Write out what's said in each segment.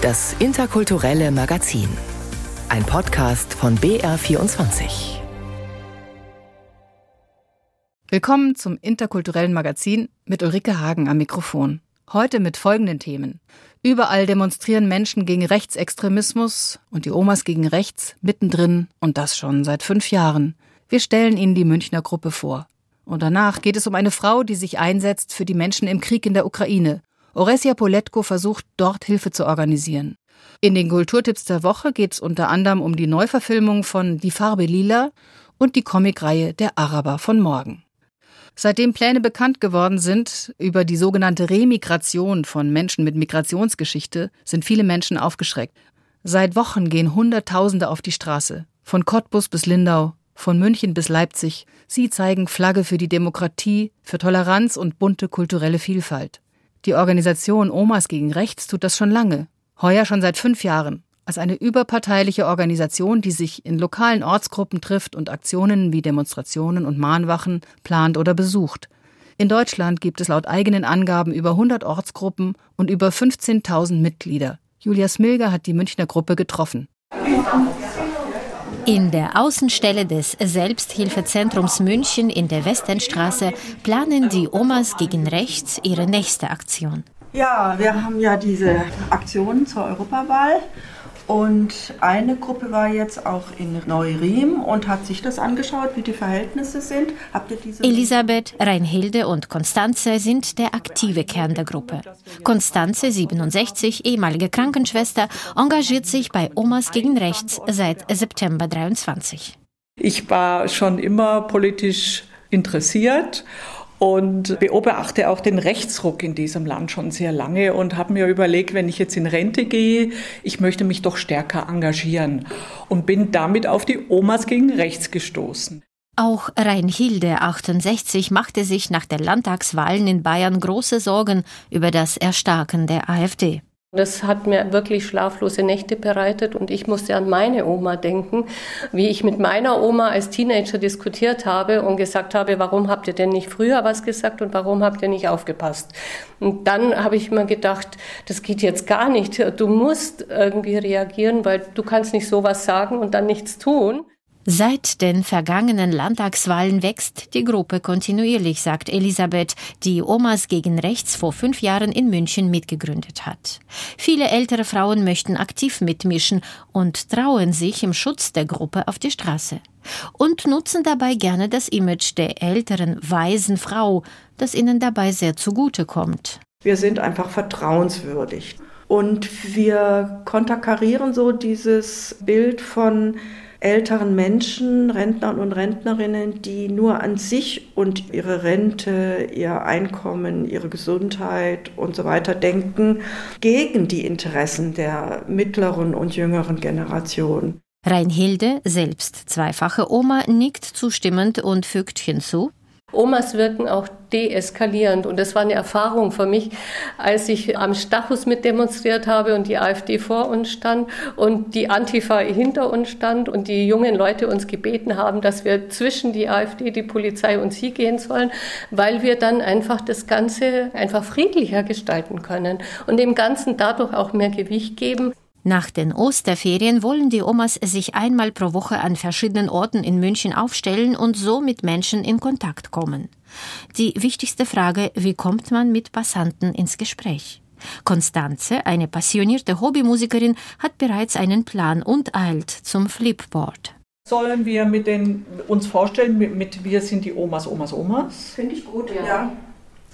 Das interkulturelle Magazin. Ein Podcast von BR24. Willkommen zum interkulturellen Magazin mit Ulrike Hagen am Mikrofon. Heute mit folgenden Themen. Überall demonstrieren Menschen gegen Rechtsextremismus und die Omas gegen rechts mittendrin und das schon seit fünf Jahren. Wir stellen Ihnen die Münchner Gruppe vor. Und danach geht es um eine Frau, die sich einsetzt für die Menschen im Krieg in der Ukraine. Oresia Poletko versucht, dort Hilfe zu organisieren. In den Kulturtipps der Woche geht es unter anderem um die Neuverfilmung von Die Farbe Lila und die Comicreihe Der Araber von morgen. Seitdem Pläne bekannt geworden sind über die sogenannte Remigration von Menschen mit Migrationsgeschichte, sind viele Menschen aufgeschreckt. Seit Wochen gehen Hunderttausende auf die Straße, von Cottbus bis Lindau, von München bis Leipzig. Sie zeigen Flagge für die Demokratie, für Toleranz und bunte kulturelle Vielfalt. Die Organisation Omas gegen Rechts tut das schon lange, heuer schon seit fünf Jahren als eine überparteiliche Organisation, die sich in lokalen Ortsgruppen trifft und Aktionen wie Demonstrationen und Mahnwachen plant oder besucht. In Deutschland gibt es laut eigenen Angaben über 100 Ortsgruppen und über 15.000 Mitglieder. Julia Smilger hat die Münchner Gruppe getroffen. In der Außenstelle des Selbsthilfezentrums München in der Westenstraße planen die Omas gegen Rechts ihre nächste Aktion. Ja, wir haben ja diese Aktion zur Europawahl und eine Gruppe war jetzt auch in Neuriem und hat sich das angeschaut, wie die Verhältnisse sind. Habt ihr diese Elisabeth, Reinhilde und Konstanze sind der aktive Kern der Gruppe. Konstanze, 67, ehemalige Krankenschwester, engagiert sich bei Omas gegen Rechts seit September 23. Ich war schon immer politisch interessiert und beobachte auch den Rechtsruck in diesem Land schon sehr lange und habe mir überlegt, wenn ich jetzt in Rente gehe, ich möchte mich doch stärker engagieren und bin damit auf die Omas gegen Rechts gestoßen. Auch Reinhilde 68 machte sich nach der Landtagswahlen in Bayern große Sorgen über das Erstarken der AfD. Das hat mir wirklich schlaflose Nächte bereitet und ich musste an meine Oma denken, wie ich mit meiner Oma als Teenager diskutiert habe und gesagt habe, warum habt ihr denn nicht früher was gesagt und warum habt ihr nicht aufgepasst? Und dann habe ich mir gedacht, das geht jetzt gar nicht. Du musst irgendwie reagieren, weil du kannst nicht sowas sagen und dann nichts tun. Seit den vergangenen Landtagswahlen wächst die Gruppe kontinuierlich, sagt Elisabeth, die Omas gegen Rechts vor fünf Jahren in München mitgegründet hat. Viele ältere Frauen möchten aktiv mitmischen und trauen sich im Schutz der Gruppe auf die Straße. Und nutzen dabei gerne das Image der älteren, weisen Frau, das ihnen dabei sehr zugute kommt. Wir sind einfach vertrauenswürdig. Und wir konterkarieren so dieses Bild von älteren Menschen, Rentnern und Rentnerinnen, die nur an sich und ihre Rente, ihr Einkommen, ihre Gesundheit und so weiter denken, gegen die Interessen der mittleren und jüngeren Generation. Reinhilde, selbst zweifache Oma, nickt zustimmend und fügt hinzu. Omas wirken auch deeskalierend. Und das war eine Erfahrung für mich, als ich am Stachus mit demonstriert habe und die AfD vor uns stand und die Antifa hinter uns stand und die jungen Leute uns gebeten haben, dass wir zwischen die AfD, die Polizei und sie gehen sollen, weil wir dann einfach das Ganze einfach friedlicher gestalten können und dem Ganzen dadurch auch mehr Gewicht geben. Nach den Osterferien wollen die Omas sich einmal pro Woche an verschiedenen Orten in München aufstellen und so mit Menschen in Kontakt kommen. Die wichtigste Frage, wie kommt man mit Passanten ins Gespräch? Konstanze, eine passionierte Hobbymusikerin, hat bereits einen Plan und eilt zum Flipboard. Sollen wir mit den, uns vorstellen, mit, mit Wir sind die Omas, Omas, Omas? Finde ich gut, ja. ja.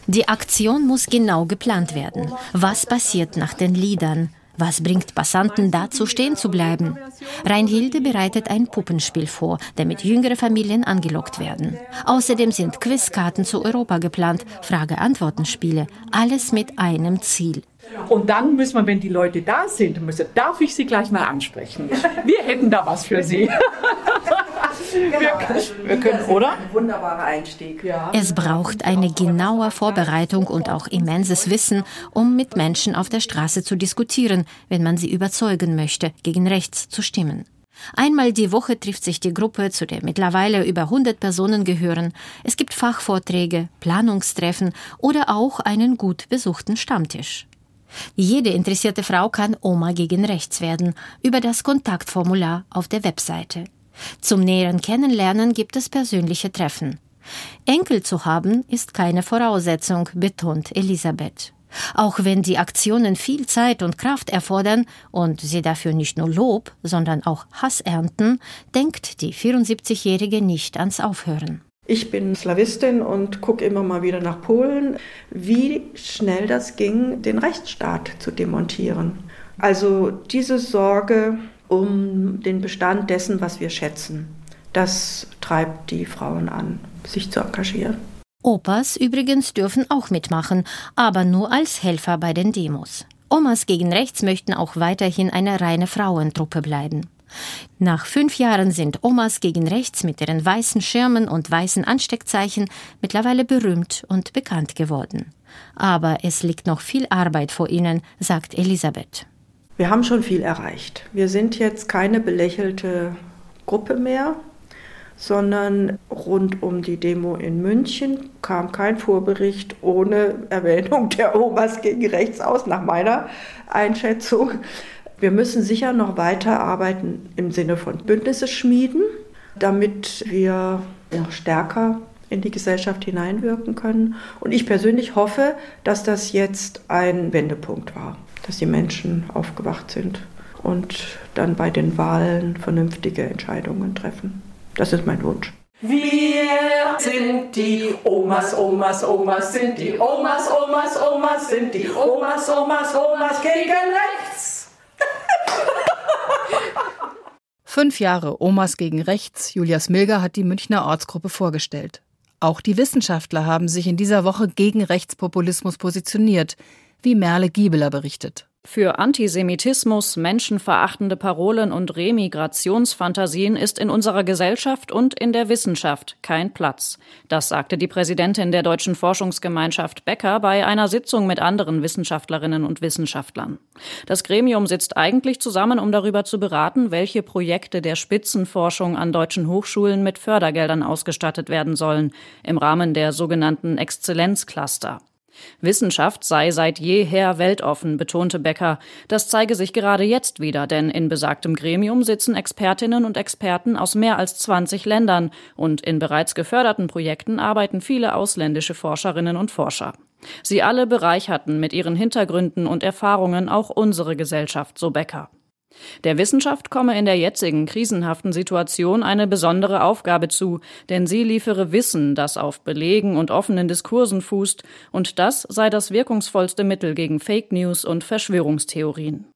Die Aktion muss genau geplant werden. Was passiert nach den Liedern? Was bringt Passanten dazu, stehen zu bleiben? Reinhilde bereitet ein Puppenspiel vor, damit jüngere Familien angelockt werden. Außerdem sind Quizkarten zu Europa geplant, Frage-Antworten-Spiele, alles mit einem Ziel. Und dann müssen wir, wenn die Leute da sind, müssen, darf ich sie gleich mal ansprechen. Wir hätten da was für sie. Wir, können, oder? Wunderbarer Einstieg. Es braucht eine genaue Vorbereitung und auch immenses Wissen, um mit Menschen auf der Straße zu diskutieren, wenn man sie überzeugen möchte, gegen rechts zu stimmen. Einmal die Woche trifft sich die Gruppe, zu der mittlerweile über 100 Personen gehören. Es gibt Fachvorträge, Planungstreffen oder auch einen gut besuchten Stammtisch. Jede interessierte Frau kann Oma gegen Rechts werden über das Kontaktformular auf der Webseite. Zum näheren Kennenlernen gibt es persönliche Treffen. Enkel zu haben ist keine Voraussetzung, betont Elisabeth. Auch wenn die Aktionen viel Zeit und Kraft erfordern und sie dafür nicht nur Lob, sondern auch Hass ernten, denkt die 74-Jährige nicht ans Aufhören. Ich bin Slawistin und gucke immer mal wieder nach Polen, wie schnell das ging, den Rechtsstaat zu demontieren. Also diese Sorge um den Bestand dessen, was wir schätzen, das treibt die Frauen an, sich zu engagieren. Opas übrigens dürfen auch mitmachen, aber nur als Helfer bei den Demos. Omas gegen Rechts möchten auch weiterhin eine reine Frauentruppe bleiben. Nach fünf Jahren sind Omas gegen Rechts mit ihren weißen Schirmen und weißen Ansteckzeichen mittlerweile berühmt und bekannt geworden. Aber es liegt noch viel Arbeit vor ihnen, sagt Elisabeth. Wir haben schon viel erreicht. Wir sind jetzt keine belächelte Gruppe mehr sondern rund um die Demo in München kam kein Vorbericht ohne Erwähnung der Omas gegen rechts aus, nach meiner Einschätzung. Wir müssen sicher noch weiter arbeiten im Sinne von Bündnisse schmieden, damit wir noch stärker in die Gesellschaft hineinwirken können. Und ich persönlich hoffe, dass das jetzt ein Wendepunkt war, dass die Menschen aufgewacht sind und dann bei den Wahlen vernünftige Entscheidungen treffen. Das ist mein Wunsch. Wir sind die Omas, Omas, Omas, sind die Omas, Omas, Omas, sind die Omas, Omas, Omas gegen rechts. Fünf Jahre Omas gegen rechts. Julia Smilger hat die Münchner Ortsgruppe vorgestellt. Auch die Wissenschaftler haben sich in dieser Woche gegen Rechtspopulismus positioniert, wie Merle Giebeler berichtet. Für Antisemitismus, menschenverachtende Parolen und Remigrationsfantasien ist in unserer Gesellschaft und in der Wissenschaft kein Platz. Das sagte die Präsidentin der Deutschen Forschungsgemeinschaft Becker bei einer Sitzung mit anderen Wissenschaftlerinnen und Wissenschaftlern. Das Gremium sitzt eigentlich zusammen, um darüber zu beraten, welche Projekte der Spitzenforschung an deutschen Hochschulen mit Fördergeldern ausgestattet werden sollen, im Rahmen der sogenannten Exzellenzcluster. Wissenschaft sei seit jeher weltoffen, betonte Becker. Das zeige sich gerade jetzt wieder, denn in besagtem Gremium sitzen Expertinnen und Experten aus mehr als 20 Ländern und in bereits geförderten Projekten arbeiten viele ausländische Forscherinnen und Forscher. Sie alle bereicherten mit ihren Hintergründen und Erfahrungen auch unsere Gesellschaft, so Becker. Der Wissenschaft komme in der jetzigen krisenhaften Situation eine besondere Aufgabe zu, denn sie liefere Wissen, das auf Belegen und offenen Diskursen fußt, und das sei das wirkungsvollste Mittel gegen Fake News und Verschwörungstheorien.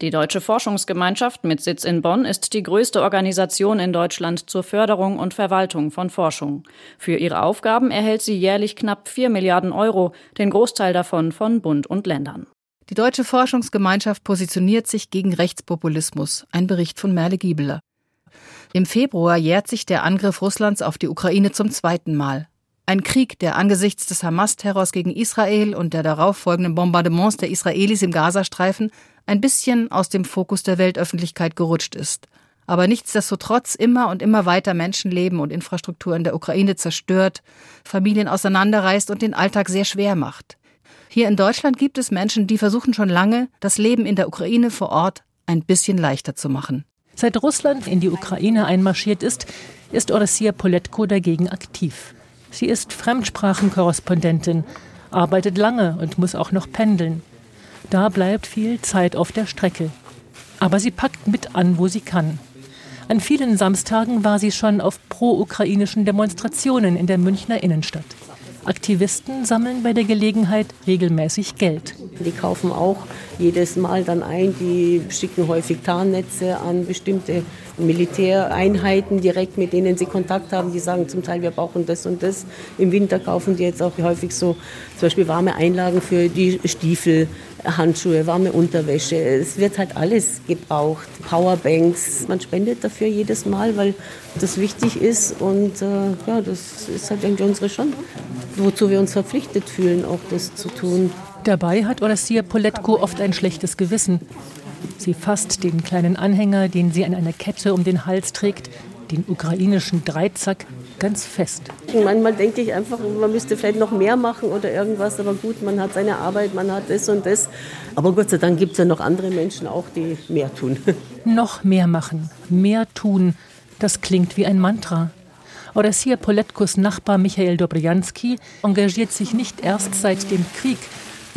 Die Deutsche Forschungsgemeinschaft mit Sitz in Bonn ist die größte Organisation in Deutschland zur Förderung und Verwaltung von Forschung. Für ihre Aufgaben erhält sie jährlich knapp 4 Milliarden Euro, den Großteil davon von Bund und Ländern. Die deutsche Forschungsgemeinschaft positioniert sich gegen Rechtspopulismus. Ein Bericht von Merle Giebeler. Im Februar jährt sich der Angriff Russlands auf die Ukraine zum zweiten Mal. Ein Krieg, der angesichts des Hamas-Terrors gegen Israel und der darauf folgenden Bombardements der Israelis im Gazastreifen ein bisschen aus dem Fokus der Weltöffentlichkeit gerutscht ist. Aber nichtsdestotrotz immer und immer weiter Menschenleben und Infrastruktur in der Ukraine zerstört, Familien auseinanderreißt und den Alltag sehr schwer macht. Hier in Deutschland gibt es Menschen, die versuchen schon lange, das Leben in der Ukraine vor Ort ein bisschen leichter zu machen. Seit Russland in die Ukraine einmarschiert ist, ist Oressia Poletko dagegen aktiv. Sie ist Fremdsprachenkorrespondentin, arbeitet lange und muss auch noch pendeln. Da bleibt viel Zeit auf der Strecke. Aber sie packt mit an, wo sie kann. An vielen Samstagen war sie schon auf pro-ukrainischen Demonstrationen in der Münchner Innenstadt. Aktivisten sammeln bei der Gelegenheit regelmäßig Geld. Die kaufen auch jedes Mal dann ein, die schicken häufig Tarnnetze an bestimmte Militäreinheiten direkt, mit denen sie Kontakt haben. Die sagen zum Teil, wir brauchen das und das. Im Winter kaufen die jetzt auch häufig so zum Beispiel warme Einlagen für die Stiefel, Handschuhe, warme Unterwäsche. Es wird halt alles gebraucht. Powerbanks. Man spendet dafür jedes Mal, weil das wichtig ist. Und äh, ja, das ist halt irgendwie unsere schon, wozu wir uns verpflichtet fühlen, auch das zu tun. Dabei hat Orassia Poletko oft ein schlechtes Gewissen. Sie fasst den kleinen Anhänger, den sie an einer Kette um den Hals trägt, den ukrainischen Dreizack, ganz fest. Manchmal denke ich einfach, man müsste vielleicht noch mehr machen oder irgendwas, aber gut, man hat seine Arbeit, man hat das und das. Aber Gott sei Dank gibt es ja noch andere Menschen auch, die mehr tun. Noch mehr machen, mehr tun, das klingt wie ein Mantra. Oresier Poletkos Nachbar Michael Dobrjanski engagiert sich nicht erst seit dem Krieg,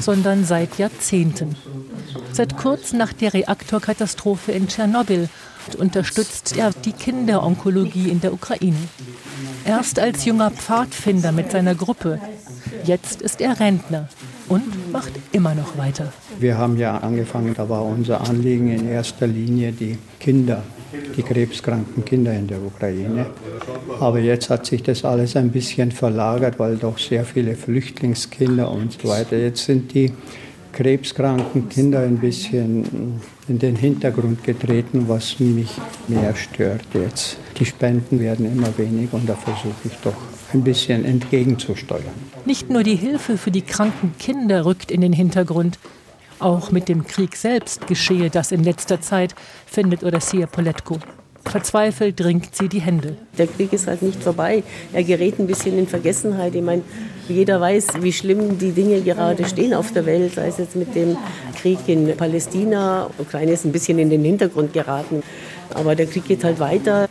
sondern seit Jahrzehnten. Seit kurz nach der Reaktorkatastrophe in Tschernobyl unterstützt er die Kinderonkologie in der Ukraine. Erst als junger Pfadfinder mit seiner Gruppe. Jetzt ist er Rentner und macht immer noch weiter. Wir haben ja angefangen, da war unser Anliegen in erster Linie die Kinder, die krebskranken Kinder in der Ukraine. Aber jetzt hat sich das alles ein bisschen verlagert, weil doch sehr viele Flüchtlingskinder und so weiter. Jetzt sind die krebskranken Kinder ein bisschen in den Hintergrund getreten, was mich mehr stört jetzt. Die Spenden werden immer weniger und da versuche ich doch ein bisschen entgegenzusteuern. Nicht nur die Hilfe für die kranken Kinder rückt in den Hintergrund. Auch mit dem Krieg selbst geschehe das in letzter Zeit, findet Odessia Poletko. Verzweifelt ringt sie die Hände. Der Krieg ist halt nicht vorbei. Er gerät ein bisschen in Vergessenheit. Ich meine, jeder weiß, wie schlimm die Dinge gerade stehen auf der Welt, sei es jetzt mit dem Krieg in Palästina. Ukraine ist ein bisschen in den Hintergrund geraten. Aber der Krieg geht halt weiter.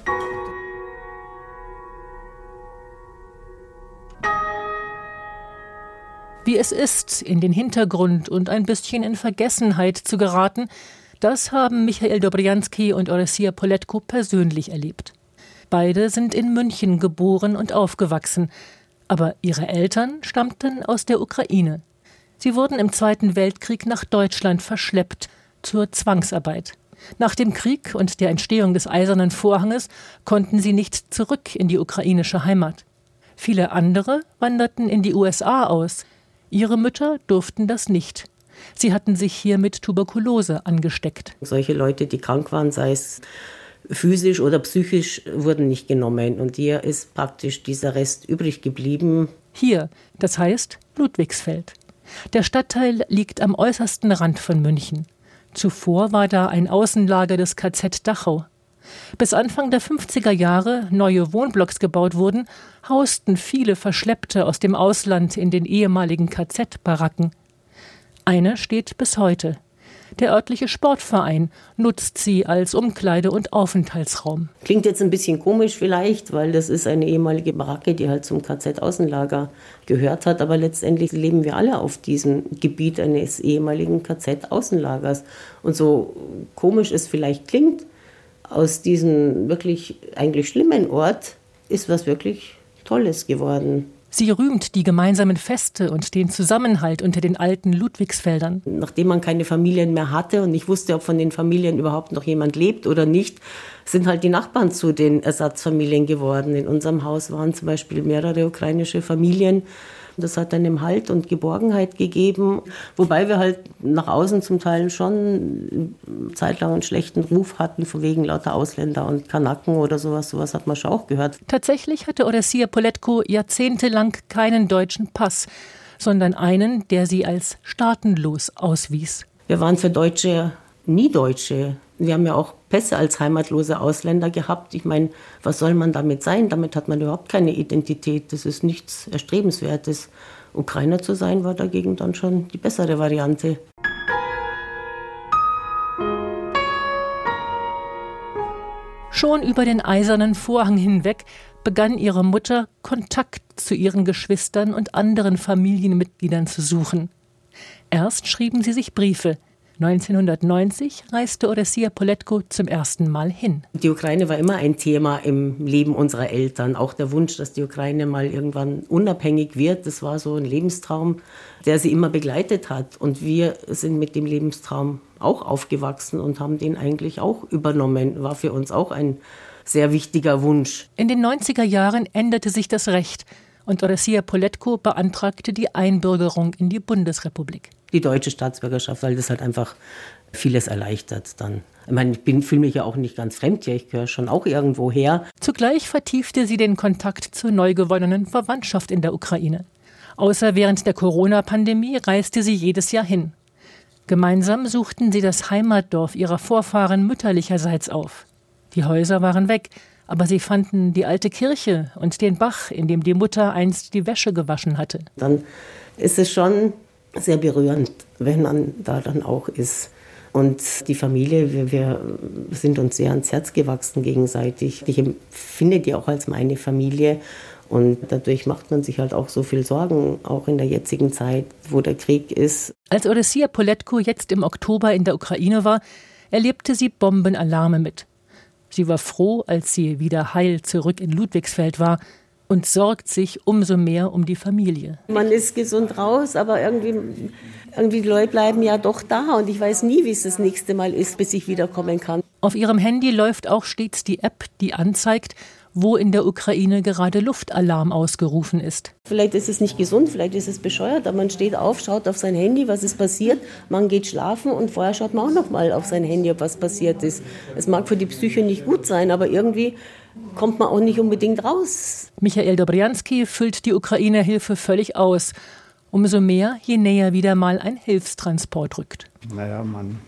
Wie es ist, in den Hintergrund und ein bisschen in Vergessenheit zu geraten, das haben Michael Dobrjanski und Oresia Poletko persönlich erlebt. Beide sind in München geboren und aufgewachsen, aber ihre Eltern stammten aus der Ukraine. Sie wurden im Zweiten Weltkrieg nach Deutschland verschleppt zur Zwangsarbeit. Nach dem Krieg und der Entstehung des Eisernen Vorhanges konnten sie nicht zurück in die ukrainische Heimat. Viele andere wanderten in die USA aus. Ihre Mütter durften das nicht. Sie hatten sich hier mit Tuberkulose angesteckt. Solche Leute, die krank waren, sei es physisch oder psychisch, wurden nicht genommen. Und hier ist praktisch dieser Rest übrig geblieben. Hier, das heißt Ludwigsfeld. Der Stadtteil liegt am äußersten Rand von München. Zuvor war da ein Außenlager des KZ Dachau. Bis Anfang der 50er Jahre neue Wohnblocks gebaut wurden, hausten viele Verschleppte aus dem Ausland in den ehemaligen KZ-Baracken. Eine steht bis heute. Der örtliche Sportverein nutzt sie als Umkleide- und Aufenthaltsraum. Klingt jetzt ein bisschen komisch vielleicht, weil das ist eine ehemalige Baracke, die halt zum KZ-Außenlager gehört hat. Aber letztendlich leben wir alle auf diesem Gebiet eines ehemaligen KZ-Außenlagers. Und so komisch es vielleicht klingt, aus diesem wirklich eigentlich schlimmen Ort ist was wirklich Tolles geworden. Sie rühmt die gemeinsamen Feste und den Zusammenhalt unter den alten Ludwigsfeldern. Nachdem man keine Familien mehr hatte und nicht wusste, ob von den Familien überhaupt noch jemand lebt oder nicht, sind halt die Nachbarn zu den Ersatzfamilien geworden. In unserem Haus waren zum Beispiel mehrere ukrainische Familien das hat einem Halt und Geborgenheit gegeben, wobei wir halt nach außen zum Teil schon zeitlang einen schlechten Ruf hatten, von wegen lauter Ausländer und Kanaken oder sowas. Sowas hat man schon auch gehört. Tatsächlich hatte Odessia Poletko jahrzehntelang keinen deutschen Pass, sondern einen, der sie als staatenlos auswies. Wir waren für Deutsche nie Deutsche. Wir haben ja auch Pässe als heimatlose Ausländer gehabt. Ich meine, was soll man damit sein? Damit hat man überhaupt keine Identität. Das ist nichts Erstrebenswertes. Ukrainer zu sein war dagegen dann schon die bessere Variante. Schon über den eisernen Vorhang hinweg begann ihre Mutter Kontakt zu ihren Geschwistern und anderen Familienmitgliedern zu suchen. Erst schrieben sie sich Briefe, 1990 reiste Odessia Poletko zum ersten Mal hin. Die Ukraine war immer ein Thema im Leben unserer Eltern. Auch der Wunsch, dass die Ukraine mal irgendwann unabhängig wird, das war so ein Lebenstraum, der sie immer begleitet hat. Und wir sind mit dem Lebenstraum auch aufgewachsen und haben den eigentlich auch übernommen. War für uns auch ein sehr wichtiger Wunsch. In den 90er Jahren änderte sich das Recht und Odessia Poletko beantragte die Einbürgerung in die Bundesrepublik die deutsche Staatsbürgerschaft, weil das halt einfach vieles erleichtert dann. Ich meine, ich fühle mich ja auch nicht ganz fremd hier, ich gehöre schon auch irgendwo her. Zugleich vertiefte sie den Kontakt zur neu gewonnenen Verwandtschaft in der Ukraine. Außer während der Corona-Pandemie reiste sie jedes Jahr hin. Gemeinsam suchten sie das Heimatdorf ihrer Vorfahren mütterlicherseits auf. Die Häuser waren weg, Aber sie fanden die alte Kirche und den Bach, in dem die Mutter einst die Wäsche gewaschen hatte. Dann ist es schon sehr berührend, wenn man da dann auch ist. Und die Familie, wir, wir, sind uns sehr ans Herz gewachsen gegenseitig. Ich empfinde die auch als meine Familie. Und dadurch macht man sich halt auch so viel Sorgen, auch in der jetzigen Zeit, wo der Krieg ist. Als Odessia Poletko jetzt im Oktober in der Ukraine war, erlebte sie Bombenalarme mit. Sie war froh, als sie wieder heil zurück in Ludwigsfeld war und sorgt sich umso mehr um die Familie. Man ist gesund raus, aber irgendwie, irgendwie die Leute bleiben ja doch da und ich weiß nie, wie es das nächste Mal ist, bis ich wiederkommen kann. Auf ihrem Handy läuft auch stets die App, die anzeigt, wo in der Ukraine gerade Luftalarm ausgerufen ist. Vielleicht ist es nicht gesund, vielleicht ist es bescheuert, aber man steht auf, schaut auf sein Handy, was ist passiert, man geht schlafen und vorher schaut man auch noch mal auf sein Handy, ob was passiert ist. Es mag für die Psyche nicht gut sein, aber irgendwie kommt man auch nicht unbedingt raus. Michael Dobrianski füllt die Ukraine-Hilfe völlig aus. Umso mehr, je näher wieder mal ein Hilfstransport rückt. Naja, man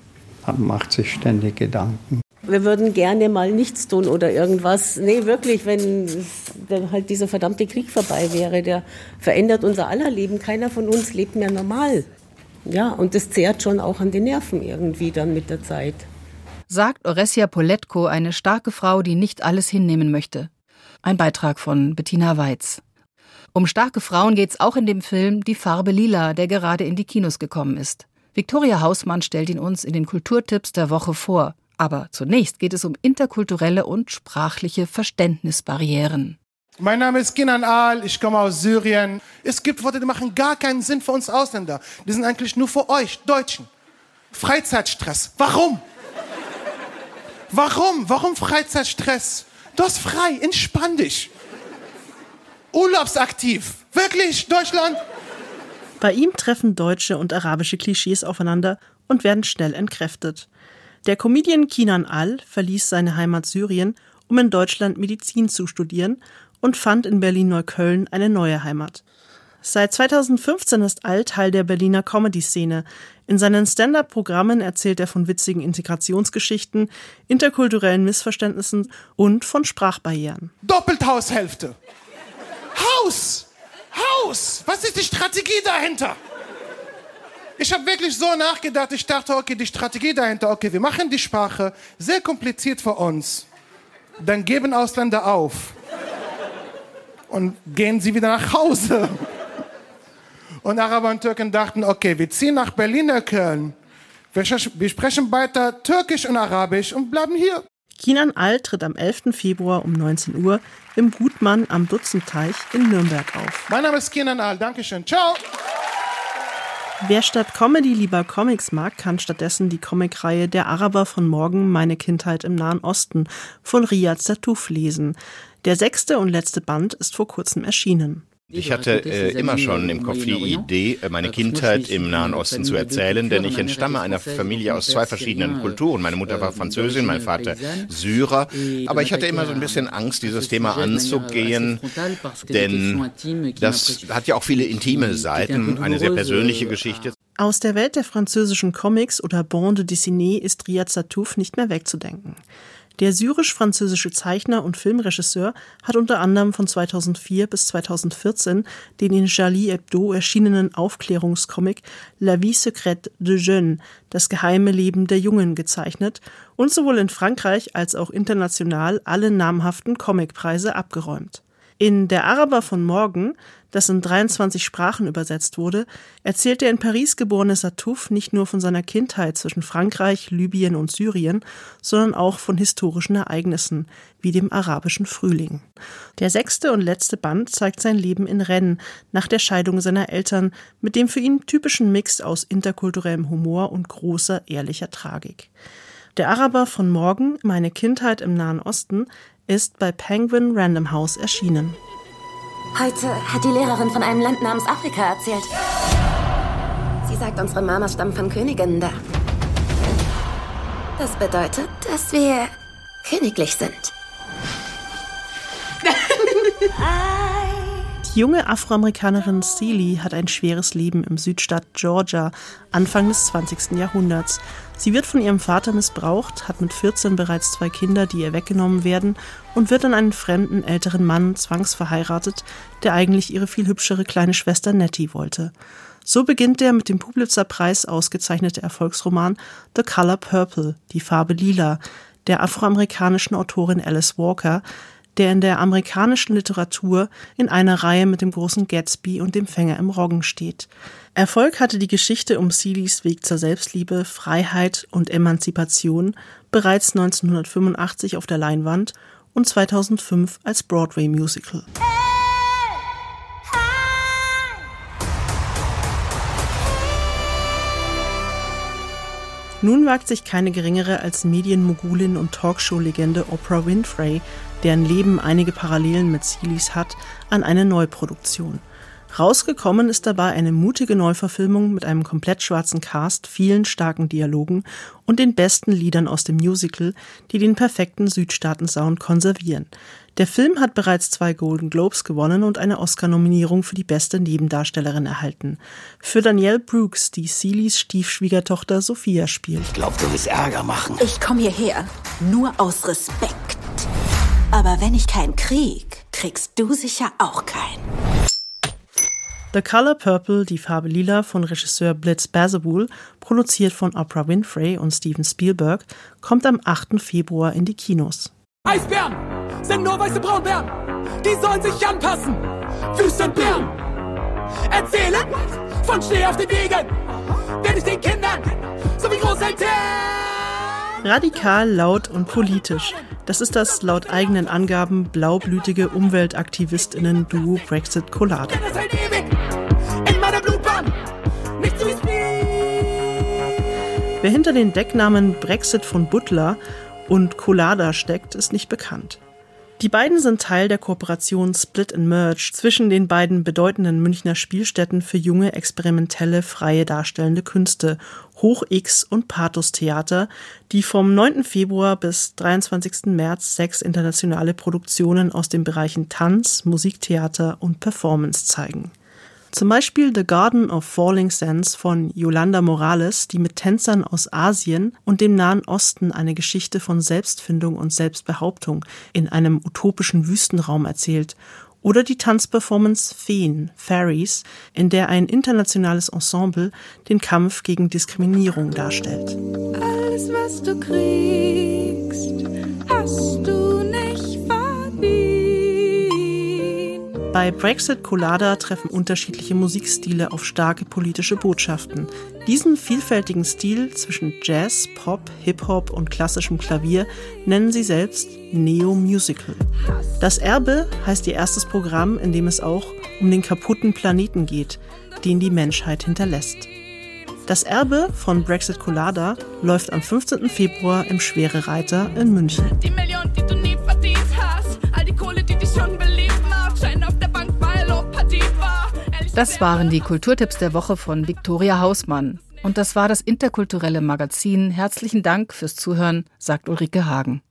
macht sich ständig Gedanken wir würden gerne mal nichts tun oder irgendwas. Nee, wirklich, wenn halt dieser verdammte Krieg vorbei wäre, der verändert unser aller Leben. Keiner von uns lebt mehr normal. Ja, und das zehrt schon auch an den Nerven irgendwie dann mit der Zeit. Sagt Oressia Poletko, eine starke Frau, die nicht alles hinnehmen möchte. Ein Beitrag von Bettina Weiz. Um starke Frauen geht es auch in dem Film Die Farbe Lila, der gerade in die Kinos gekommen ist. Viktoria Hausmann stellt ihn uns in den Kulturtipps der Woche vor. Aber zunächst geht es um interkulturelle und sprachliche Verständnisbarrieren. Mein Name ist Kinan Al, ich komme aus Syrien. Es gibt Worte, die machen gar keinen Sinn für uns Ausländer. Die sind eigentlich nur für euch, Deutschen. Freizeitstress. Warum? Warum? Warum Freizeitstress? Du hast frei, entspann dich. Urlaubsaktiv. Wirklich, Deutschland? Bei ihm treffen deutsche und arabische Klischees aufeinander und werden schnell entkräftet. Der Comedian Kinan Al verließ seine Heimat Syrien, um in Deutschland Medizin zu studieren und fand in Berlin-Neukölln eine neue Heimat. Seit 2015 ist Al Teil der Berliner Comedy-Szene. In seinen Stand-up-Programmen erzählt er von witzigen Integrationsgeschichten, interkulturellen Missverständnissen und von Sprachbarrieren. Doppelthaushälfte. Haus! Haus! Was ist die Strategie dahinter? Ich habe wirklich so nachgedacht. Ich dachte, okay, die Strategie dahinter, okay, wir machen die Sprache sehr kompliziert für uns. Dann geben Ausländer auf. Und gehen sie wieder nach Hause. Und Araber und Türken dachten, okay, wir ziehen nach Berlin oder Köln. Wir, wir sprechen weiter Türkisch und Arabisch und bleiben hier. Kinan Al tritt am 11. Februar um 19 Uhr im Gutmann am Dutzendteich in Nürnberg auf. Mein Name ist Kinan Al. Dankeschön. Ciao. Wer statt Comedy lieber Comics mag, kann stattdessen die Comicreihe Der Araber von morgen, meine Kindheit im Nahen Osten von Riyad Satouf lesen. Der sechste und letzte Band ist vor kurzem erschienen. Ich hatte äh, immer schon im Kopf die Idee, äh, meine Kindheit im Nahen Osten zu erzählen, denn ich entstamme einer Familie aus zwei verschiedenen Kulturen. Meine Mutter war Französin, mein Vater Syrer. Aber ich hatte immer so ein bisschen Angst, dieses Thema anzugehen, denn das hat ja auch viele intime Seiten, eine sehr persönliche Geschichte. Aus der Welt der französischen Comics oder Bande dessinée ist Riyad Satouf nicht mehr wegzudenken. Der syrisch-französische Zeichner und Filmregisseur hat unter anderem von 2004 bis 2014 den in Charlie Hebdo erschienenen Aufklärungscomic La vie secrète de jeunes, das geheime Leben der Jungen gezeichnet und sowohl in Frankreich als auch international alle namhaften Comicpreise abgeräumt. In Der Araber von morgen, das in 23 Sprachen übersetzt wurde, erzählt der in Paris geborene Satouf nicht nur von seiner Kindheit zwischen Frankreich, Libyen und Syrien, sondern auch von historischen Ereignissen wie dem arabischen Frühling. Der sechste und letzte Band zeigt sein Leben in Rennes nach der Scheidung seiner Eltern mit dem für ihn typischen Mix aus interkulturellem Humor und großer ehrlicher Tragik. Der Araber von morgen, meine Kindheit im Nahen Osten, ist bei Penguin Random House erschienen. Heute hat die Lehrerin von einem Land namens Afrika erzählt. Sie sagt, unsere Mamas stammen von Königinnen da. Das bedeutet, dass wir königlich sind. Die junge Afroamerikanerin Celie hat ein schweres Leben im Südstaat Georgia Anfang des 20. Jahrhunderts. Sie wird von ihrem Vater missbraucht, hat mit 14 bereits zwei Kinder, die ihr weggenommen werden, und wird an einen fremden älteren Mann zwangsverheiratet, der eigentlich ihre viel hübschere kleine Schwester Nettie wollte. So beginnt der mit dem Pulitzerpreis ausgezeichnete Erfolgsroman The Color Purple, die Farbe Lila, der afroamerikanischen Autorin Alice Walker, der in der amerikanischen Literatur in einer Reihe mit dem großen Gatsby und dem Fänger im Roggen steht. Erfolg hatte die Geschichte um Celies Weg zur Selbstliebe, Freiheit und Emanzipation bereits 1985 auf der Leinwand und 2005 als Broadway-Musical. Nun wagt sich keine geringere als Medienmogulin und Talkshow-Legende Oprah Winfrey, deren Leben einige Parallelen mit Seelys hat, an eine Neuproduktion. Rausgekommen ist dabei eine mutige Neuverfilmung mit einem komplett schwarzen Cast, vielen starken Dialogen und den besten Liedern aus dem Musical, die den perfekten Südstaaten-Sound konservieren. Der Film hat bereits zwei Golden Globes gewonnen und eine Oscar-Nominierung für die beste Nebendarstellerin erhalten. Für Danielle Brooks, die Seelys Stiefschwiegertochter Sophia spielt. Ich glaube, du willst Ärger machen. Ich komme hierher nur aus Respekt. Aber wenn ich keinen krieg, kriegst du sicher auch keinen. The Color Purple, die Farbe Lila von Regisseur Blitz Bazawul, produziert von Oprah Winfrey und Steven Spielberg, kommt am 8. Februar in die Kinos. Eisbären sind nur weiße Braunbären. Die sollen sich anpassen. Wüstenbären erzählen von Schnee auf den Wegen. Werde ich den Kindern so wie Großeltern. Radikal, laut und politisch. Das ist das laut eigenen Angaben blaublütige Umweltaktivistinnen-Duo Brexit Collade. Wer hinter den Decknamen Brexit von Butler und Colada steckt, ist nicht bekannt. Die beiden sind Teil der Kooperation Split and Merge zwischen den beiden bedeutenden Münchner Spielstätten für junge, experimentelle, freie darstellende Künste, Hoch X und Pathos Theater, die vom 9. Februar bis 23. März sechs internationale Produktionen aus den Bereichen Tanz, Musiktheater und Performance zeigen. Zum Beispiel The Garden of Falling Sands von Yolanda Morales, die mit Tänzern aus Asien und dem Nahen Osten eine Geschichte von Selbstfindung und Selbstbehauptung in einem utopischen Wüstenraum erzählt. Oder die Tanzperformance Feen, Fairies, in der ein internationales Ensemble den Kampf gegen Diskriminierung darstellt. Alles, was du kriegst, hast du Bei Brexit Colada treffen unterschiedliche Musikstile auf starke politische Botschaften. Diesen vielfältigen Stil zwischen Jazz, Pop, Hip-Hop und klassischem Klavier nennen sie selbst Neo-Musical. Das Erbe heißt ihr erstes Programm, in dem es auch um den kaputten Planeten geht, den die Menschheit hinterlässt. Das Erbe von Brexit Colada läuft am 15. Februar im Schwere Reiter in München. Das waren die Kulturtipps der Woche von Viktoria Hausmann. Und das war das interkulturelle Magazin. Herzlichen Dank fürs Zuhören, sagt Ulrike Hagen.